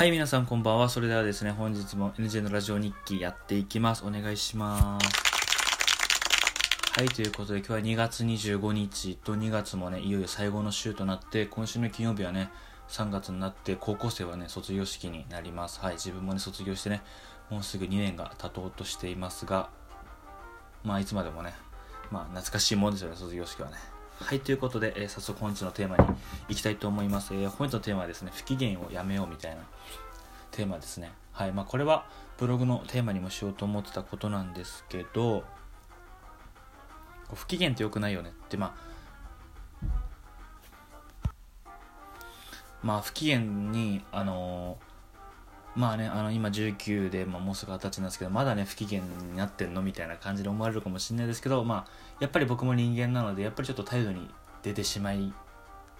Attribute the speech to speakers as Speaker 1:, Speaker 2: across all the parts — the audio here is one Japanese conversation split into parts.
Speaker 1: はい、皆さんこんばんは。それではですね、本日も NJ のラジオ日記やっていきます。お願いします。はい、ということで今日は2月25日と2月もね、いよいよ最後の週となって、今週の金曜日はね、3月になって高校生はね、卒業式になります。はい、自分もね、卒業してね、もうすぐ2年が経とうとしていますが、まあいつまでもね、まあ懐かしいもんですよね、卒業式はね。はい、ということで、えー、早速本日のテーマに行きたいと思います。えー、本日のテーマはですね、不機嫌をやめようみたいなテーマですね。はい、まあこれはブログのテーマにもしようと思ってたことなんですけど、不機嫌って良くないよねって、まあ、まあ不機嫌に、あのーまあね、あの今19で、まあ、もうすぐ二十歳なんですけどまだね不機嫌になってんのみたいな感じで思われるかもしれないですけど、まあ、やっぱり僕も人間なのでやっぱりちょっと態度に出てしまい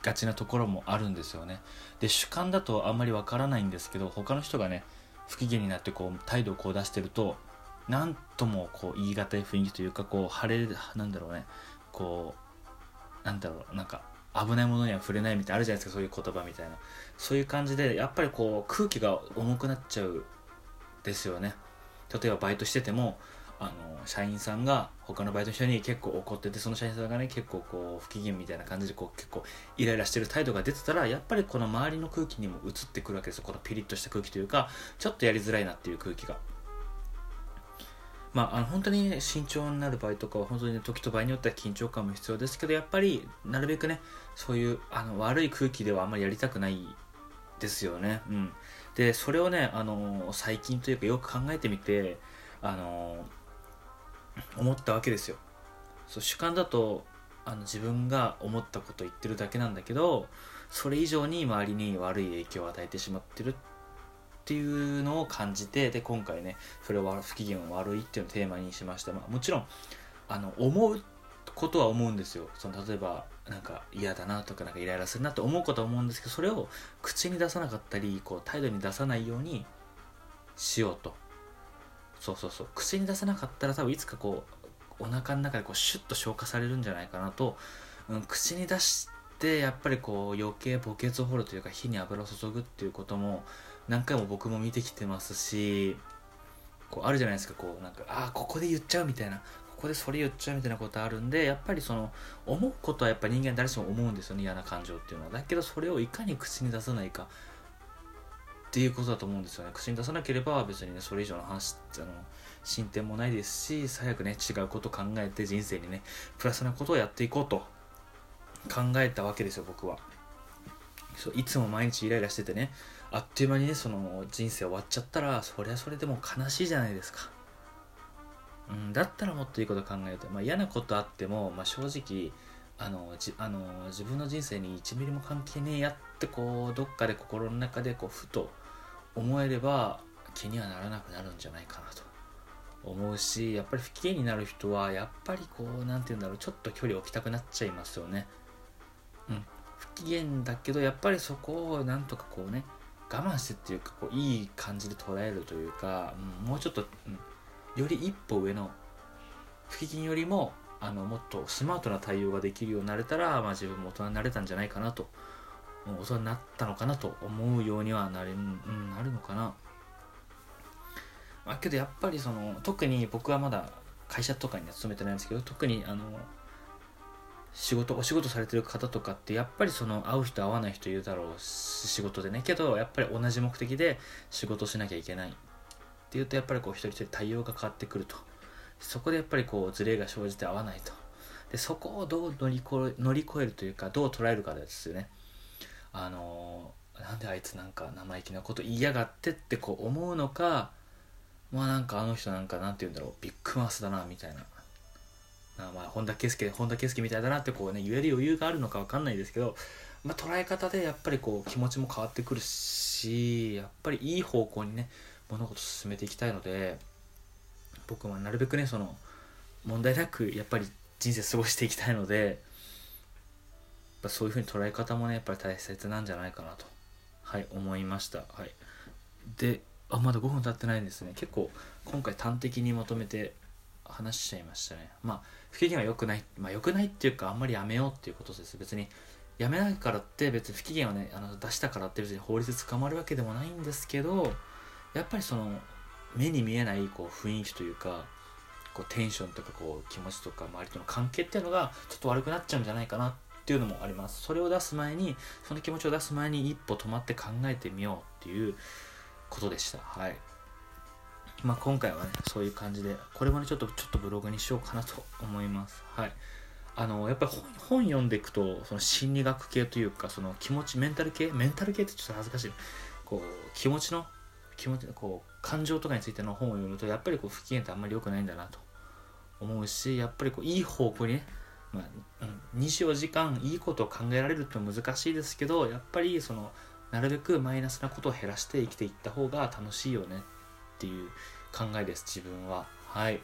Speaker 1: がちなところもあるんですよね。で主観だとあんまりわからないんですけど他の人がね不機嫌になってこう態度をこう出してると何ともこう言い難い雰囲気というかこう晴れなんだろうね。こうなんだろうなんか危ないものには触れないみたいなあるじゃないですかそういう言葉みたいな。そういう感じでやっぱりこう空気が重くなっちゃうですよね。例えばバイトしててもあの社員さんが他のバイトの人に結構怒っててその社員さんがね結構こう不機嫌みたいな感じでこう結構イライラしてる態度が出てたらやっぱりこの周りの空気にも移ってくるわけですよ。このピリッとした空気というかちょっとやりづらいなっていう空気が。まあ、あの本当に、ね、慎重になる場合とかは本当に、ね、時と場合によっては緊張感も必要ですけどやっぱりなるべくねそういうあの悪い空気ではあんまりやりたくないですよね。うん、でそれをねあの最近というかよく考えてみてあの思ったわけですよ。そう主観だとあの自分が思ったこと言ってるだけなんだけどそれ以上に周りに悪い影響を与えてしまってるっていうのを感じてで今回ねそれは不機嫌悪いっていうのをテーマにしました、まあ、もちろんあの思うことは思うんですよ。その例えばなんか嫌だなとかなんかイライラするなって思うことは思うんですけどそれを口に出さなかったりこう態度に出さないようにしようと。そうそうそう。口に出さなかったら多分いつかこうお腹の中でこうシュッと消化されるんじゃないかなと、うん、口に出してやっぱりこう余計墓穴を掘るというか火に油を注ぐっていうことも何回も僕も見てきてますしこうあるじゃないですかこうなんかああここで言っちゃうみたいなここでそれ言っちゃうみたいなことあるんでやっぱりその思うことはやっぱ人間誰しも思うんですよね嫌な感情っていうのは。だけどそれをいかに口に出さないかっていうことだと思うんですよね。口に出さなければ別にねそれ以上の話ってあの進展もないですし最悪ね違うこと考えて人生にねプラスなことをやっていこうと考えたわけですよ僕は。そういつも毎日イライラしててねあっという間にねその人生終わっちゃったらそりゃそれでも悲しいじゃないですか、うん、だったらもっといいこと考えて、まあ、嫌なことあっても、まあ、正直あのじあの自分の人生に1ミリも関係ねえやってこうどっかで心の中でこうふと思えれば気にはならなくなるんじゃないかなと。思うしやっぱり不機嫌になる人はやっぱりこう何て言うんだろうちょっと距離を置きたくなっちゃいますよね。うん。不機嫌だけどやっぱりそこをなんとかこうね我慢してっていうかこういい感じで捉えるというか、うん、もうちょっと、うん、より一歩上の不機嫌よりもあのもっとスマートな対応ができるようになれたら、まあ、自分も大人になれたんじゃないかなと大人になったのかなと思うようにはなれ、うん、なるのかな。まあ、けどやっぱりその特に僕はまだ会社とかには勤めてないんですけど特にあの仕事お仕事されてる方とかってやっぱりその会う人会わない人いるだろう仕事でね。けどやっぱり同じ目的で仕事しなきゃいけない。っていうとやっぱりこう一人一人対応が変わってくると。そこでやっぱりこうズレが生じて合わないと。でそこをどう乗り越え乗り越えるというかどう捉えるかですよね。あのなんであいつなんか生意気なこと言いやがってってこう思うのかまあなんかあの人なんかなんて言うんだろうビッグマウスだなみたいな。まあ、本田圭佑本田圭佑みたいだなってこうね言える余裕があるのか分かんないですけど、まあ、捉え方でやっぱりこう気持ちも変わってくるしやっぱりいい方向にね物事進めていきたいので僕はなるべくねその問題なくやっぱり人生過ごしていきたいのでやそういうふうに捉え方もねやっぱり大切なんじゃないかなと。はい思いました。はい。であまだ5分経ってないんですね。結構今回端的にまとめて話しちゃいましたね。まあ不機嫌は良くないまあ良くないっていうかあんまりやめようっていうことです。別にやめないからって別に不機嫌をねあの出したからって別に法律で捕まるわけでもないんですけどやっぱりその目に見えないこう雰囲気というかこうテンションとかこう気持ちとか周りとの関係っていうのがちょっと悪くなっちゃうんじゃないかなっていうのもあります。それを出す前にその気持ちを出す前に一歩止まって考えてみようっていうことでした。はい。まあ今回はねそういう感じでこれもねちょっとちょっとブログにしようかなと思います。はい。あのやっぱり本読んでいくとその心理学系というかその気持ちメンタル系？メンタル系ってちょっと恥ずかしいこう気持ちの気持ちのこう感情とかについての本を読むとやっぱりこう不機嫌ってあんまり良くないんだなと思うしやっぱりこういい方向にね、まあ、24時間いいことを考えられるって難しいですけどやっぱりそのなるべくマイナスなことを減らして生きていった方が楽しいよね。っていう考えです自分は。はい。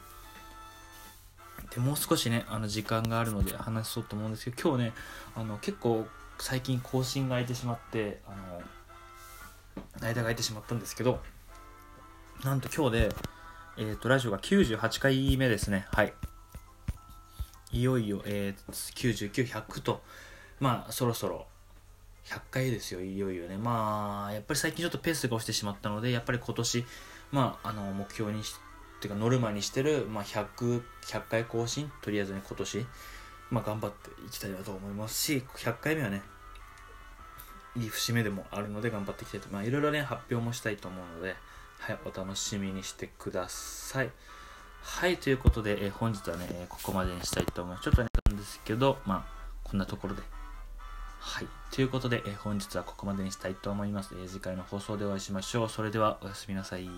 Speaker 1: でもう少しねあの時間があるので話そうと思うんですけど今日ねあの結構最近更新が空いてしまってあの間が空いてしまったんですけどなんと今日で、えーと、ラジオが98回目ですね。はい。いよいよ、えー、99100とまあそろそろ100回ですよいよいよね。まあやっぱり最近ちょっとペースが落ちてしまったのでやっぱり今年まああの目標にしていうかノルマにしてる、まあ100、100, 回更新とりあえずね今年まあ頑張っていきたいなと思いますし100回目はねいい節目でもあるので頑張っていきたいと。まあいろいろね発表もしたいと思うのではいお楽しみにしてください。はいということで、えー、本日はね、ここまでにしたいと思います。ちょっとねなんですけどまあこんなところで。はい。ということで、え、本日はここまでにしたいと思います。え、次回の放送でお会いしましょう。それではおやすみなさい。